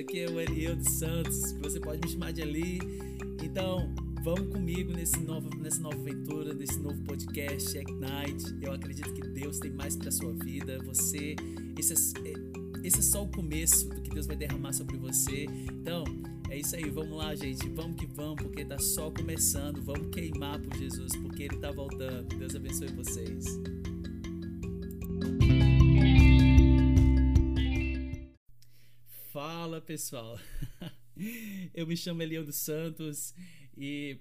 aqui é o Eliel dos Santos, você pode me chamar de Eli. Então, vamos comigo nesse novo, nessa nova aventura, nesse novo podcast, Ignite. Eu acredito que Deus tem mais para sua vida. Você, esse é, esse é só o começo do que Deus vai derramar sobre você. Então, é isso aí, vamos lá, gente. Vamos que vamos, porque tá só começando. Vamos queimar por Jesus, porque ele tá voltando. Deus abençoe vocês. Pessoal, eu me chamo Elião dos Santos e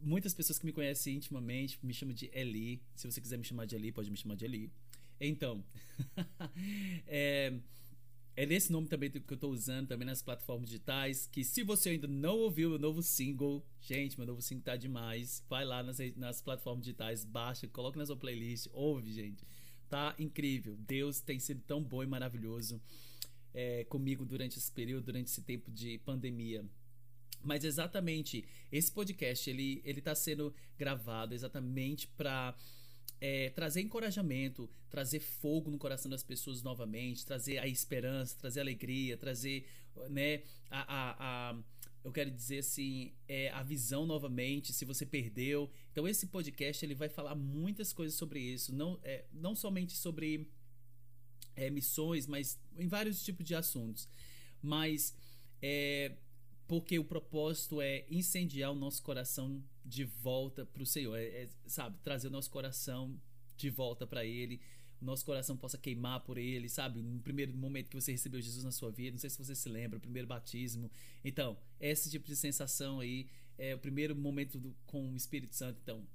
muitas pessoas que me conhecem intimamente me chamam de Eli. Se você quiser me chamar de Eli, pode me chamar de Eli. Então, é, é nesse nome também que eu estou usando também nas plataformas digitais. Que se você ainda não ouviu o novo single, gente, meu novo single tá demais. Vai lá nas, nas plataformas digitais, baixa, coloca na sua playlist, ouve, gente. Tá incrível. Deus tem sido tão bom e maravilhoso é, comigo durante esse período, durante esse tempo de pandemia. Mas exatamente esse podcast ele ele está sendo gravado exatamente para é, trazer encorajamento, trazer fogo no coração das pessoas novamente, trazer a esperança, trazer alegria, trazer né a, a, a eu quero dizer assim é, a visão novamente se você perdeu então esse podcast ele vai falar muitas coisas sobre isso não é, não somente sobre é, missões, mas em vários tipos de assuntos. Mas é porque o propósito é incendiar o nosso coração de volta para o Senhor, é, é, sabe, trazer o nosso coração de volta para Ele, o nosso coração possa queimar por Ele, sabe? No primeiro momento que você recebeu Jesus na sua vida, não sei se você se lembra, o primeiro batismo. Então, esse tipo de sensação aí é o primeiro momento do, com o Espírito Santo. Então,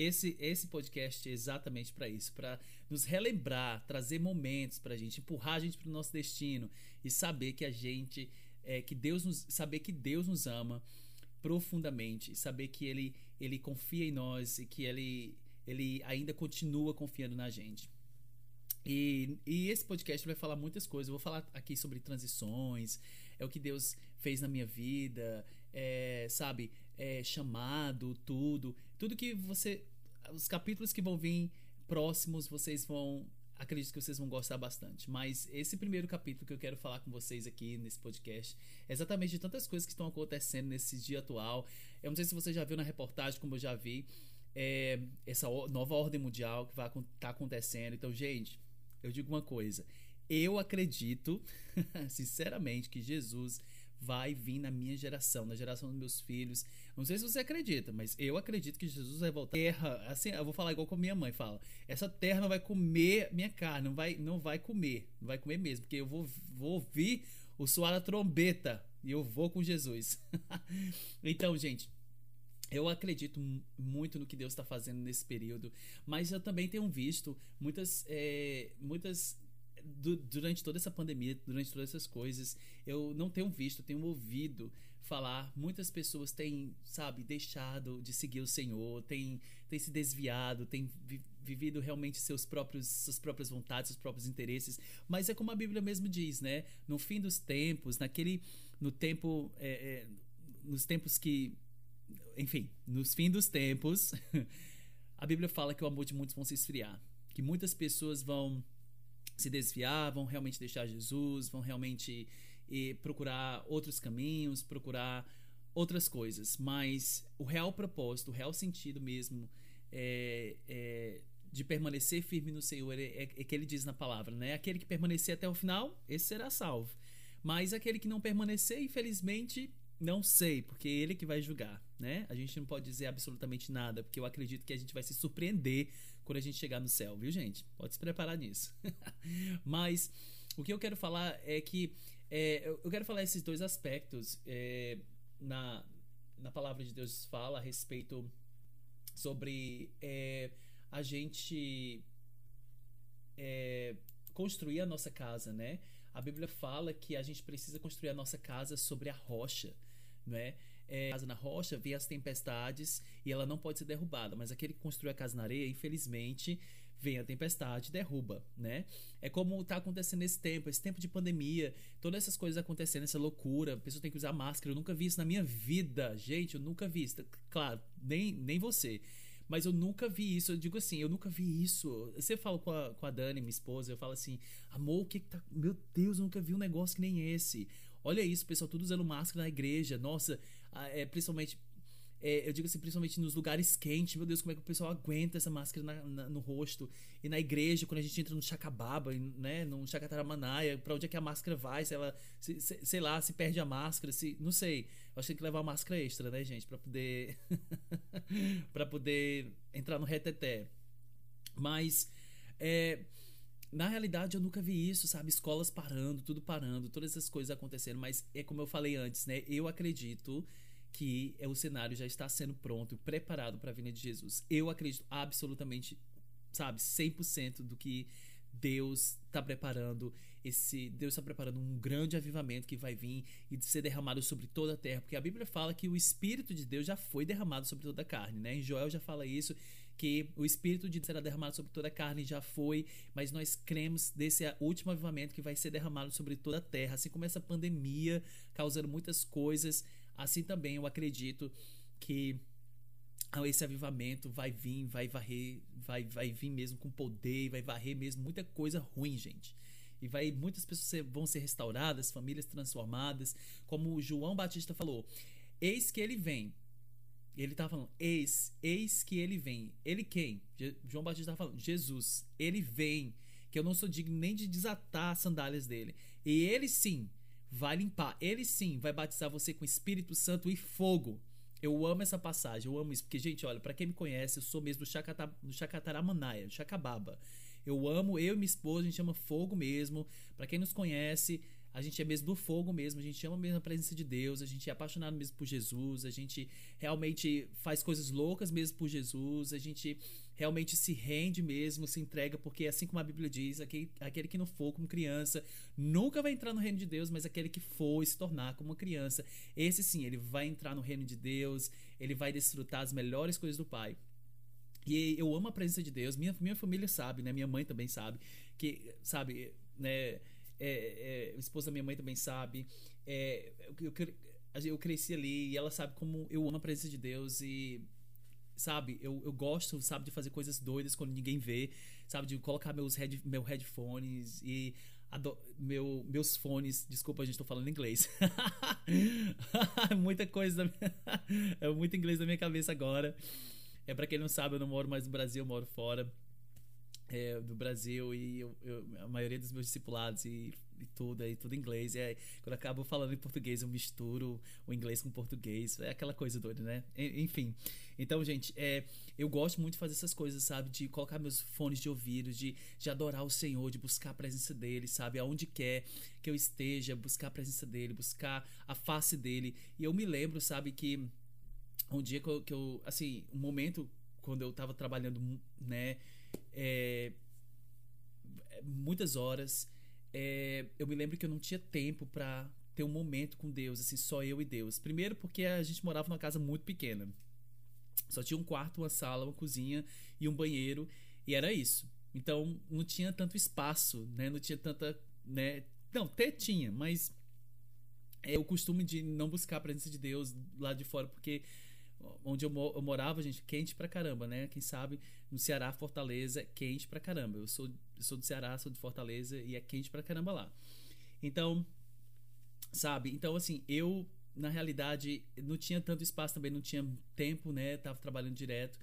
esse, esse podcast é exatamente para isso, para nos relembrar, trazer momentos para a gente, empurrar a gente para o nosso destino e saber que a gente, é, que Deus nos, saber que Deus nos ama profundamente, saber que Ele, Ele confia em nós e que Ele, Ele ainda continua confiando na gente. E, e, esse podcast vai falar muitas coisas. Eu vou falar aqui sobre transições, é o que Deus fez na minha vida, é, sabe, é, chamado, tudo. Tudo que você. Os capítulos que vão vir próximos, vocês vão. Acredito que vocês vão gostar bastante. Mas esse primeiro capítulo que eu quero falar com vocês aqui nesse podcast é exatamente de tantas coisas que estão acontecendo nesse dia atual. Eu não sei se você já viu na reportagem, como eu já vi, é, essa nova ordem mundial que vai estar tá acontecendo. Então, gente, eu digo uma coisa. Eu acredito, sinceramente, que Jesus vai vir na minha geração, na geração dos meus filhos. Não sei se você acredita, mas eu acredito que Jesus vai voltar. Terra, assim, eu vou falar igual como minha mãe fala. Essa terra não vai comer minha carne, não vai, não vai comer, não vai comer mesmo, porque eu vou, vou ouvir o soar da trombeta e eu vou com Jesus. então, gente, eu acredito muito no que Deus está fazendo nesse período, mas eu também tenho visto muitas, é, muitas durante toda essa pandemia, durante todas essas coisas, eu não tenho visto, tenho ouvido falar. Muitas pessoas têm, sabe, deixado de seguir o Senhor, têm, têm se desviado, têm vivido realmente seus próprios, suas próprias vontades, seus próprios interesses. Mas é como a Bíblia mesmo diz, né? No fim dos tempos, naquele, no tempo, é, é, nos tempos que, enfim, nos fim dos tempos, a Bíblia fala que o amor de muitos vão se esfriar, que muitas pessoas vão se desviar, vão realmente deixar Jesus, vão realmente e, procurar outros caminhos, procurar outras coisas. Mas o real propósito, o real sentido mesmo é, é de permanecer firme no Senhor é, é, que ele diz na palavra, né? Aquele que permanecer até o final, esse será salvo. Mas aquele que não permanecer, infelizmente, não sei, porque é ele que vai julgar, né? A gente não pode dizer absolutamente nada, porque eu acredito que a gente vai se surpreender quando a gente chegar no céu, viu, gente? Pode se preparar nisso. Mas o que eu quero falar é que é, eu quero falar esses dois aspectos. É, na, na palavra de Deus fala a respeito sobre é, a gente é, construir a nossa casa, né? A Bíblia fala que a gente precisa construir a nossa casa sobre a rocha, né? É, casa na rocha, vê as tempestades e ela não pode ser derrubada. Mas aquele que construiu a casa na areia, infelizmente, vem a tempestade derruba, né? É como está acontecendo nesse tempo, esse tempo de pandemia, todas essas coisas acontecendo, essa loucura, a pessoa tem que usar máscara, eu nunca vi isso na minha vida, gente, eu nunca vi isso. Claro, nem, nem você. Mas eu nunca vi isso. Eu digo assim, eu nunca vi isso. Você fala com a, com a Dani, minha esposa, eu falo assim, amor, o que, que tá. Meu Deus, eu nunca vi um negócio que nem esse. Olha isso, pessoal, tudo usando máscara na igreja. Nossa, é, principalmente é, eu digo assim, principalmente nos lugares quentes, meu Deus, como é que o pessoal aguenta essa máscara na, na, no rosto? E na igreja, quando a gente entra no chacababa, né, no chacataramanaia, pra onde é que a máscara vai? Se ela, se, se, sei lá, se perde a máscara, se, não sei. Eu acho que tem que levar uma máscara extra, né, gente, para poder para poder entrar no reteté. Mas é, na realidade, eu nunca vi isso, sabe? Escolas parando, tudo parando, todas essas coisas acontecendo. Mas é como eu falei antes, né? Eu acredito que é, o cenário já está sendo pronto, preparado para a vinda de Jesus. Eu acredito absolutamente, sabe, 100% do que Deus está preparando esse Deus está preparando um grande avivamento que vai vir e ser derramado sobre toda a terra, porque a Bíblia fala que o espírito de Deus já foi derramado sobre toda a carne, né? Em Joel já fala isso que o espírito de Deus será derramado sobre toda a carne já foi, mas nós cremos desse último avivamento que vai ser derramado sobre toda a terra, assim como essa pandemia causando muitas coisas Assim também eu acredito que esse avivamento vai vir, vai varrer, vai, vai vir mesmo com poder, vai varrer mesmo muita coisa ruim, gente. E vai muitas pessoas vão ser restauradas, famílias transformadas, como o João Batista falou. Eis que ele vem. Ele estava falando, eis, eis que ele vem. Ele quem? Je, João Batista estava falando, Jesus. Ele vem, que eu não sou digno nem de desatar as sandálias dele. E ele sim vai limpar. Ele sim vai batizar você com Espírito Santo e fogo. Eu amo essa passagem, eu amo isso, porque, gente, olha, para quem me conhece, eu sou mesmo do, Chacata, do Chacataramanaia, do Chacababa. Eu amo, eu e minha esposa, a gente chama fogo mesmo. Para quem nos conhece, a gente é mesmo do fogo mesmo, a gente ama mesmo a presença de Deus, a gente é apaixonado mesmo por Jesus, a gente realmente faz coisas loucas mesmo por Jesus, a gente realmente se rende mesmo, se entrega, porque assim como a Bíblia diz, aquele, aquele que não for como criança nunca vai entrar no reino de Deus, mas aquele que for se tornar como criança, esse sim, ele vai entrar no reino de Deus, ele vai desfrutar as melhores coisas do Pai. E eu amo a presença de Deus, minha, minha família sabe, né? Minha mãe também sabe, que, sabe, né? É, é, a esposa da minha mãe também sabe. É, eu, eu, eu cresci ali e ela sabe como eu amo a presença de Deus e sabe, eu, eu gosto, sabe, de fazer coisas doidas quando ninguém vê, sabe, de colocar meus head, meu headphones e meu, meus fones, desculpa, a gente tô falando inglês. Muita coisa, é muito inglês na minha cabeça agora. É para quem não sabe, eu não moro mais no Brasil, eu moro fora é, do Brasil e eu, eu, a maioria dos meus discipulados e, e tudo, é tudo em inglês. E aí, quando eu acabo falando em português, eu misturo o inglês com o português. É aquela coisa doida, né? Enfim. Então, gente, é, eu gosto muito de fazer essas coisas, sabe? De colocar meus fones de ouvido, de, de adorar o Senhor, de buscar a presença dele, sabe? Aonde quer que eu esteja, buscar a presença dele, buscar a face dele. E eu me lembro, sabe, que um dia que eu, que eu assim, um momento quando eu tava trabalhando, né? É, muitas horas. É, eu me lembro que eu não tinha tempo para ter um momento com Deus, assim, só eu e Deus. Primeiro porque a gente morava numa casa muito pequena. Só tinha um quarto, uma sala, uma cozinha e um banheiro, e era isso. Então não tinha tanto espaço, né? Não tinha tanta, né? Não, até tinha, mas é o costume de não buscar a presença de Deus lá de fora, porque onde eu, eu, morava, gente, quente pra caramba, né? Quem sabe no Ceará, Fortaleza, quente pra caramba. Eu sou, eu sou do Ceará, sou de Fortaleza e é quente pra caramba lá. Então, sabe? Então, assim, eu, na realidade, não tinha tanto espaço também, não tinha tempo, né? Tava trabalhando direto.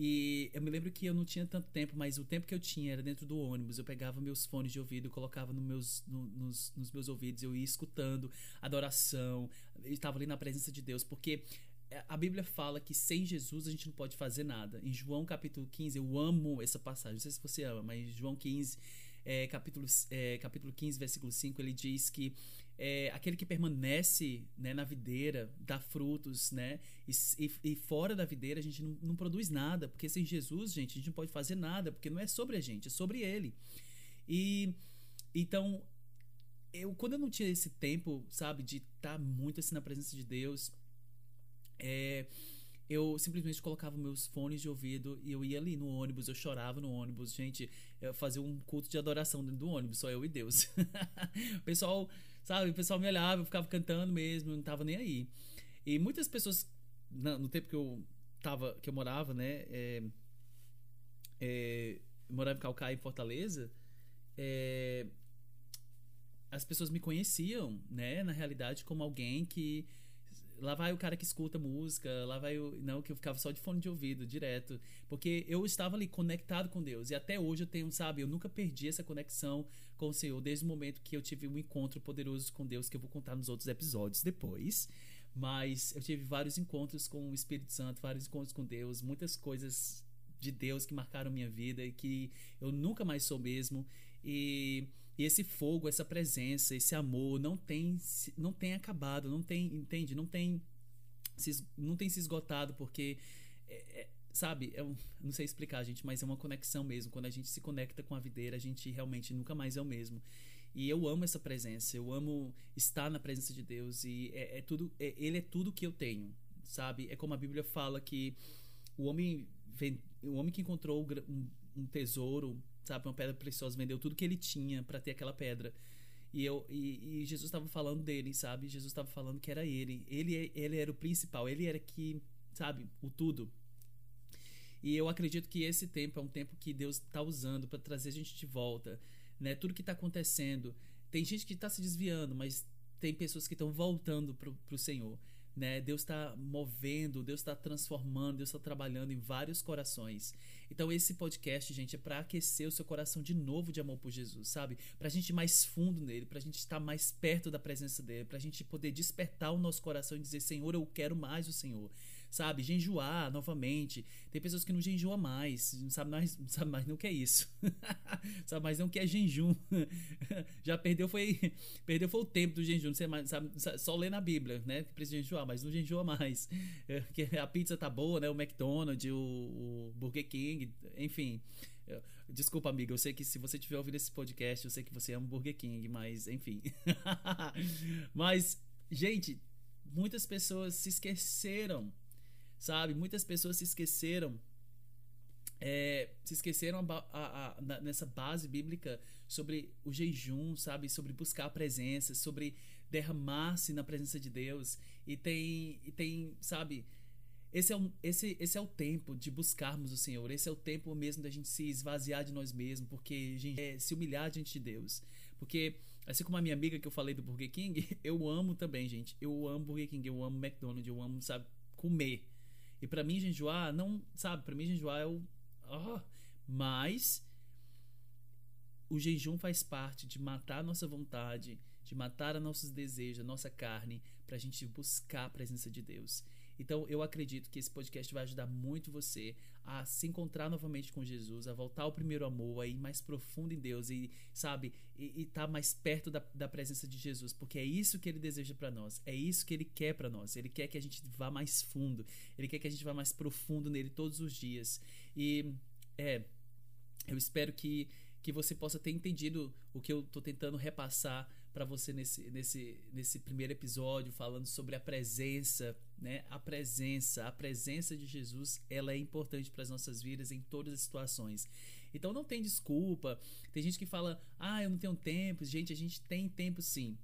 E eu me lembro que eu não tinha tanto tempo, mas o tempo que eu tinha era dentro do ônibus. Eu pegava meus fones de ouvido, colocava no meus, no, nos, nos meus ouvidos, eu ia escutando adoração, estava ali na presença de Deus, porque é, a Bíblia fala que sem Jesus a gente não pode fazer nada. Em João capítulo 15, eu amo essa passagem, não sei se você ama, mas João 15, é, capítulo, é, capítulo 15, versículo 5, ele diz que é, aquele que permanece né, na videira dá frutos, né? E, e, fora da videira a gente não, não, produz nada, porque sem Jesus, gente, a gente não pode fazer nada, porque não é sobre a gente, é sobre Ele. E então, eu quando eu não tinha esse tempo, sabe, de estar tá muito assim na presença de Deus, é, eu simplesmente colocava meus fones de ouvido e eu ia ali no ônibus, eu chorava no ônibus, gente, eu fazia um culto de adoração dentro do ônibus, só eu e Deus. o pessoal, sabe, o pessoal me olhava, eu ficava cantando mesmo, não tava nem aí. E muitas pessoas, no tempo que eu tava, que eu morava, né, é, é, morava em Calcaia, em Fortaleza, é, as pessoas me conheciam, né, na realidade, como alguém que lá vai o cara que escuta música, lá vai o. Não, que eu ficava só de fone de ouvido, direto. Porque eu estava ali conectado com Deus. E até hoje eu tenho, sabe, eu nunca perdi essa conexão com o Senhor, desde o momento que eu tive um encontro poderoso com Deus, que eu vou contar nos outros episódios depois. Mas eu tive vários encontros com o Espírito Santo, vários encontros com Deus, muitas coisas de Deus que marcaram minha vida e que eu nunca mais sou mesmo. E e esse fogo, essa presença, esse amor não tem não tem acabado, não tem, entende? Não tem se, não tem se esgotado porque é, é, sabe, eu não sei explicar, gente, mas é uma conexão mesmo. Quando a gente se conecta com a videira, a gente realmente nunca mais é o mesmo. E eu amo essa presença, eu amo estar na presença de Deus e é, é tudo, é, ele é tudo que eu tenho, sabe? É como a Bíblia fala que o homem, o homem que encontrou um, um tesouro sabe? Uma pedra preciosa, vendeu tudo que ele tinha para ter aquela pedra. E, eu, e, e Jesus estava falando dele, sabe? Jesus estava falando que era ele. ele. Ele era o principal, ele era que, sabe, o tudo. E eu acredito que esse tempo é um tempo que Deus está usando para trazer a gente de volta, né? Tudo que está acontecendo. Tem gente que está se desviando, mas tem pessoas que estão voltando para o Senhor. Né? Deus está movendo, Deus está transformando, Deus está trabalhando em vários corações. Então esse podcast, gente, é para aquecer o seu coração de novo de amor por Jesus, sabe? Para a gente ir mais fundo nele, para a gente estar mais perto da presença dele, para a gente poder despertar o nosso coração e dizer Senhor, eu quero mais o Senhor sabe? Genjuar novamente. Tem pessoas que não genjuam mais, não sabe mais, não sabe mais nem o que é isso. sabe mais nem o que é jejum. Já perdeu foi perdeu foi o tempo do jejum, mais, sabe, só lê na Bíblia, né? Que precisa jejuar, mas não jejua mais. É, que a pizza tá boa, né? O McDonald's, o, o Burger King, enfim. Desculpa, amiga, eu sei que se você estiver ouvindo esse podcast, eu sei que você ama Burger King, mas enfim. mas, gente, muitas pessoas se esqueceram sabe? Muitas pessoas se esqueceram é, se esqueceram a, a, a, nessa base bíblica sobre o jejum, sabe? Sobre buscar a presença, sobre derramar-se na presença de Deus. E tem, e tem sabe? Esse é, um, esse, esse é o tempo de buscarmos o Senhor. Esse é o tempo mesmo da gente se esvaziar de nós mesmos, porque gente, é, se humilhar diante de Deus. Porque, assim como a minha amiga que eu falei do Burger King, eu amo também, gente. Eu amo Burger King, eu amo McDonald's, eu amo, sabe, comer. E para mim, jejuar, não, sabe, para mim, jejuar é o. Oh, mas o jejum faz parte de matar a nossa vontade, de matar os nossos desejos, a nossa carne, para a gente buscar a presença de Deus. Então eu acredito que esse podcast vai ajudar muito você a se encontrar novamente com Jesus, a voltar ao primeiro amor, a ir mais profundo em Deus e, sabe, e estar tá mais perto da, da presença de Jesus, porque é isso que ele deseja para nós, é isso que ele quer para nós. Ele quer que a gente vá mais fundo, ele quer que a gente vá mais profundo nele todos os dias. E é, eu espero que que você possa ter entendido o que eu estou tentando repassar para você nesse, nesse, nesse primeiro episódio, falando sobre a presença, né? A presença, a presença de Jesus, ela é importante para as nossas vidas em todas as situações. Então não tem desculpa. Tem gente que fala: "Ah, eu não tenho tempo". Gente, a gente tem tempo sim.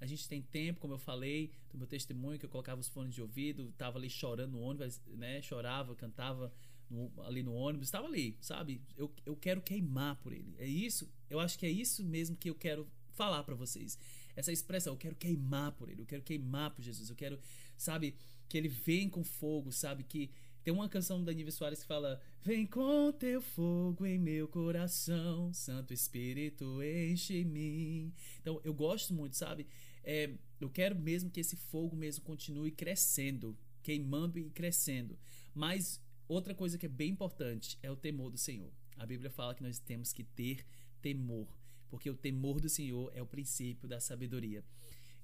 A gente tem tempo, como eu falei, do meu testemunho que eu colocava os fones de ouvido, tava ali chorando no ônibus, né? Chorava, cantava no, ali no ônibus, estava ali, sabe? Eu, eu quero queimar por ele. É isso, eu acho que é isso mesmo que eu quero falar para vocês. Essa expressão, eu quero queimar por ele, eu quero queimar por Jesus, eu quero, sabe, que ele vem com fogo, sabe, que tem uma canção da Nive Soares que fala: Vem com teu fogo em meu coração, Santo Espírito enche-me. Então eu gosto muito, sabe? É, eu quero mesmo que esse fogo mesmo continue crescendo, queimando e crescendo. Mas outra coisa que é bem importante é o temor do Senhor. A Bíblia fala que nós temos que ter temor porque o temor do Senhor é o princípio da sabedoria.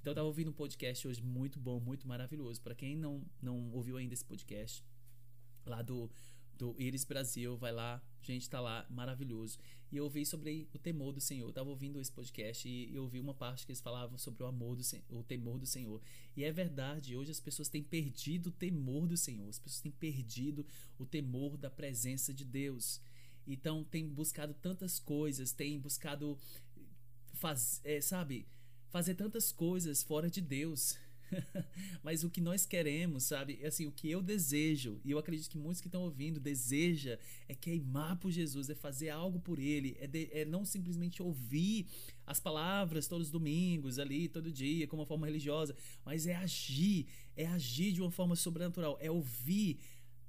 Então eu estava ouvindo um podcast hoje muito bom, muito maravilhoso. Para quem não, não ouviu ainda esse podcast, lá do, do Iris Brasil, vai lá, gente, está lá, maravilhoso. E eu ouvi sobre o temor do Senhor. Eu estava ouvindo esse podcast e eu ouvi uma parte que eles falavam sobre o amor do o temor do Senhor. E é verdade, hoje as pessoas têm perdido o temor do Senhor. As pessoas têm perdido o temor da presença de Deus. Então tem buscado tantas coisas, tem buscado faz, é, sabe, fazer tantas coisas fora de Deus. Mas o que nós queremos, sabe? Assim, o que eu desejo, e eu acredito que muitos que estão ouvindo deseja é queimar por Jesus, é fazer algo por ele, é, de, é não simplesmente ouvir as palavras todos os domingos ali, todo dia, como uma forma religiosa, mas é agir, é agir de uma forma sobrenatural, é ouvir,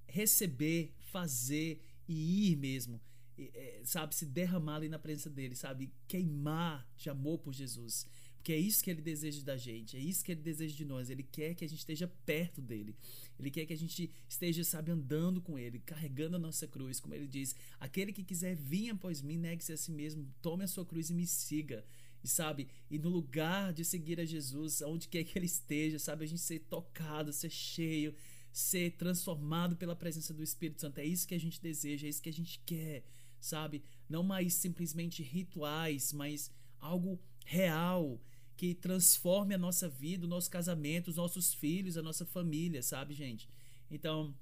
receber, fazer e ir mesmo. É, sabe, se derramar ali na presença dele, sabe, queimar de amor por Jesus. Porque é isso que ele deseja da gente, é isso que ele deseja de nós. Ele quer que a gente esteja perto dele. Ele quer que a gente esteja, sabe, andando com ele, carregando a nossa cruz. Como ele diz: aquele que quiser vir após mim, negue-se a si mesmo, tome a sua cruz e me siga. E sabe, e no lugar de seguir a Jesus, onde quer que ele esteja, sabe, a gente ser tocado, ser cheio, ser transformado pela presença do Espírito Santo. É isso que a gente deseja, é isso que a gente quer, sabe? Não mais simplesmente rituais, mas algo real que transforme a nossa vida, o nosso casamento, os nossos filhos, a nossa família, sabe, gente? Então,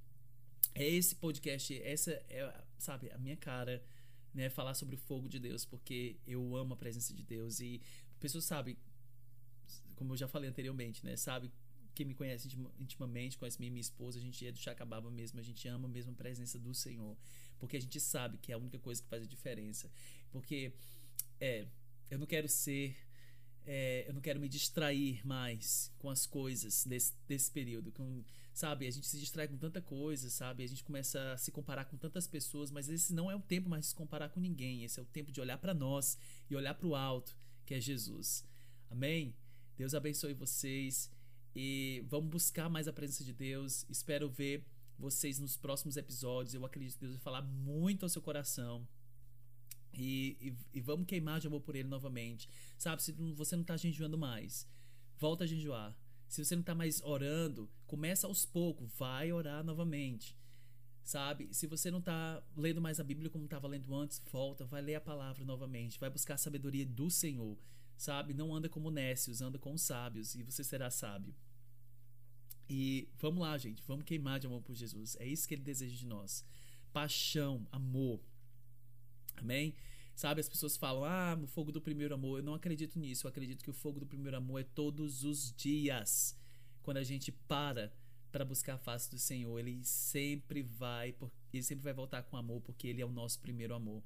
é esse podcast, essa é, sabe, a minha cara, né, falar sobre o fogo de Deus, porque eu amo a presença de Deus e pessoas sabem, como eu já falei anteriormente, né, sabe, quem me conhece intimamente, conhece minha, minha esposa, a gente é do Chacababa mesmo, a gente ama mesmo a presença do Senhor, porque a gente sabe que é a única coisa que faz a diferença. Porque é, eu não quero ser é, eu não quero me distrair mais com as coisas desse, desse período. Com, sabe, a gente se distrai com tanta coisa, sabe? A gente começa a se comparar com tantas pessoas, mas esse não é o tempo mais de se comparar com ninguém. Esse é o tempo de olhar para nós e olhar para o alto, que é Jesus. Amém? Deus abençoe vocês e vamos buscar mais a presença de Deus. Espero ver vocês nos próximos episódios. Eu acredito que Deus vai falar muito ao seu coração. E, e, e, vamos queimar de amor por ele novamente. Sabe, se você não está jejuando mais, volta a jejuar. Se você não está mais orando, começa aos poucos, vai orar novamente. Sabe? Se você não está lendo mais a Bíblia como estava lendo antes, volta, vai ler a palavra novamente, vai buscar a sabedoria do Senhor. Sabe? Não anda como nécios, anda com os sábios e você será sábio. E vamos lá, gente, vamos queimar de amor por Jesus. É isso que ele deseja de nós. Paixão, amor. Amém? Sabe, as pessoas falam, ah, o fogo do primeiro amor. Eu não acredito nisso. Eu acredito que o fogo do primeiro amor é todos os dias. Quando a gente para para buscar a face do Senhor, ele sempre vai, ele sempre vai voltar com amor, porque ele é o nosso primeiro amor.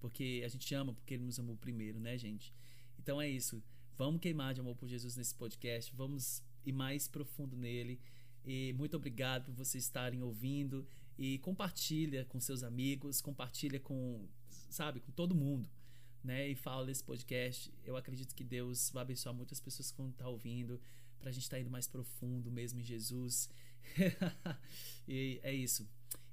Porque a gente ama porque ele nos amou primeiro, né, gente? Então é isso. Vamos queimar de amor por Jesus nesse podcast. Vamos ir mais profundo nele. E muito obrigado por vocês estarem ouvindo e compartilha com seus amigos, compartilha com, sabe, com todo mundo, né? E fala desse podcast. Eu acredito que Deus vai abençoar muitas pessoas que vão estar ouvindo, pra gente estar tá indo mais profundo mesmo em Jesus. e é isso.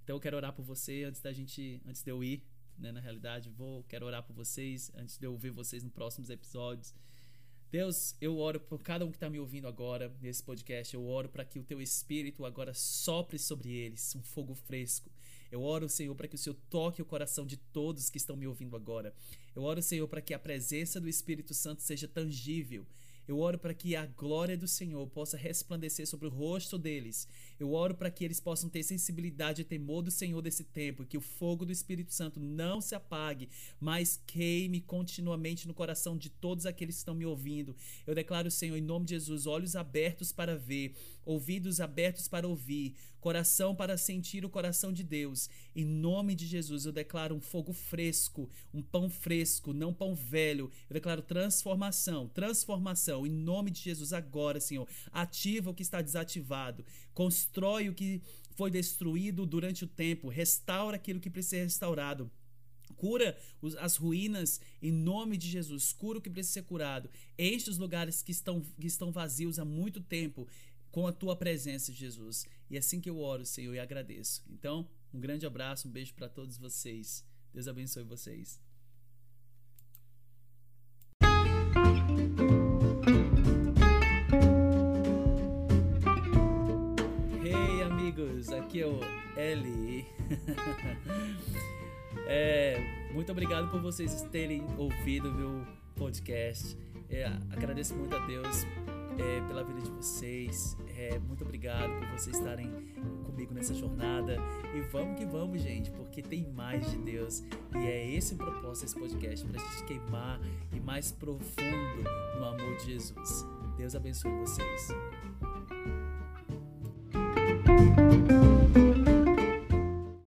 Então eu quero orar por você antes da gente, antes de eu ir, né, na realidade, vou, quero orar por vocês antes de eu ouvir vocês nos próximos episódios. Deus, eu oro por cada um que está me ouvindo agora nesse podcast. Eu oro para que o teu espírito agora sopre sobre eles um fogo fresco. Eu oro, Senhor, para que o Senhor toque o coração de todos que estão me ouvindo agora. Eu oro, Senhor, para que a presença do Espírito Santo seja tangível eu oro para que a glória do Senhor possa resplandecer sobre o rosto deles. Eu oro para que eles possam ter sensibilidade e temor do Senhor desse tempo, que o fogo do Espírito Santo não se apague, mas queime continuamente no coração de todos aqueles que estão me ouvindo. Eu declaro, Senhor, em nome de Jesus, olhos abertos para ver, ouvidos abertos para ouvir, coração para sentir o coração de Deus. Em nome de Jesus, eu declaro um fogo fresco, um pão fresco, não pão velho. Eu declaro transformação, transformação. Em nome de Jesus, agora, Senhor, ativa o que está desativado, constrói o que foi destruído durante o tempo, restaura aquilo que precisa ser restaurado. Cura as ruínas em nome de Jesus. Cura o que precisa ser curado. Enche os lugares que estão, que estão vazios há muito tempo com a tua presença, Jesus. E é assim que eu oro, Senhor, e agradeço. Então, um grande abraço, um beijo para todos vocês. Deus abençoe vocês. Hey, amigos, aqui é o Eli. é, muito obrigado por vocês terem ouvido meu podcast. É, agradeço muito a Deus é, pela vida de vocês. É, muito obrigado por vocês estarem comigo nessa jornada. E vamos que vamos, gente, porque tem mais de Deus. E é esse o propósito desse podcast, para a gente queimar e mais profundo no amor de Jesus. Deus abençoe vocês.